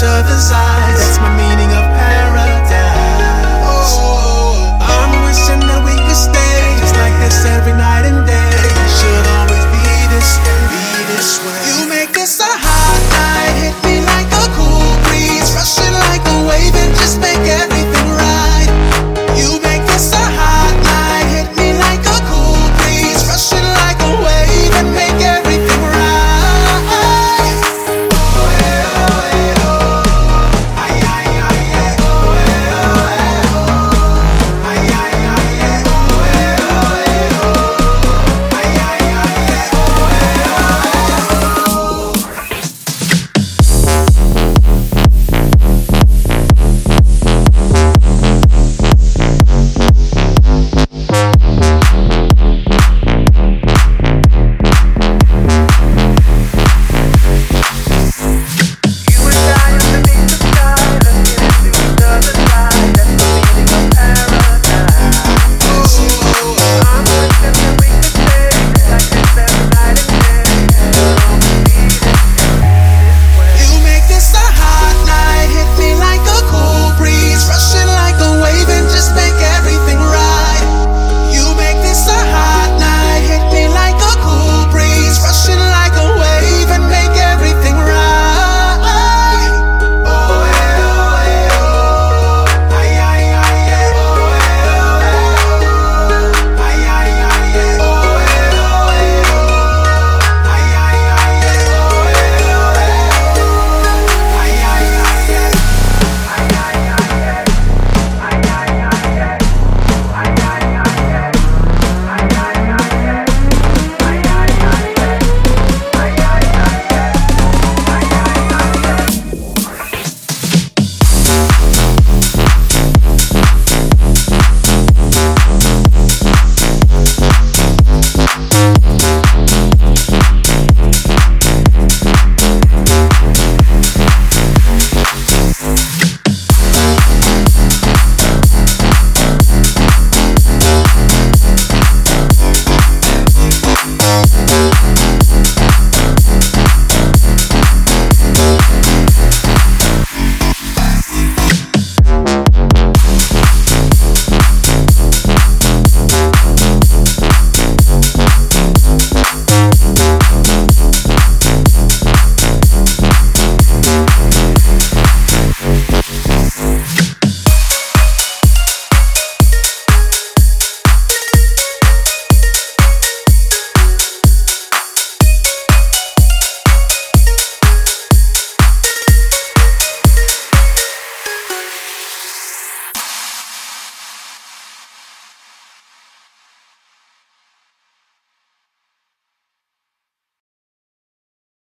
each other's eyes.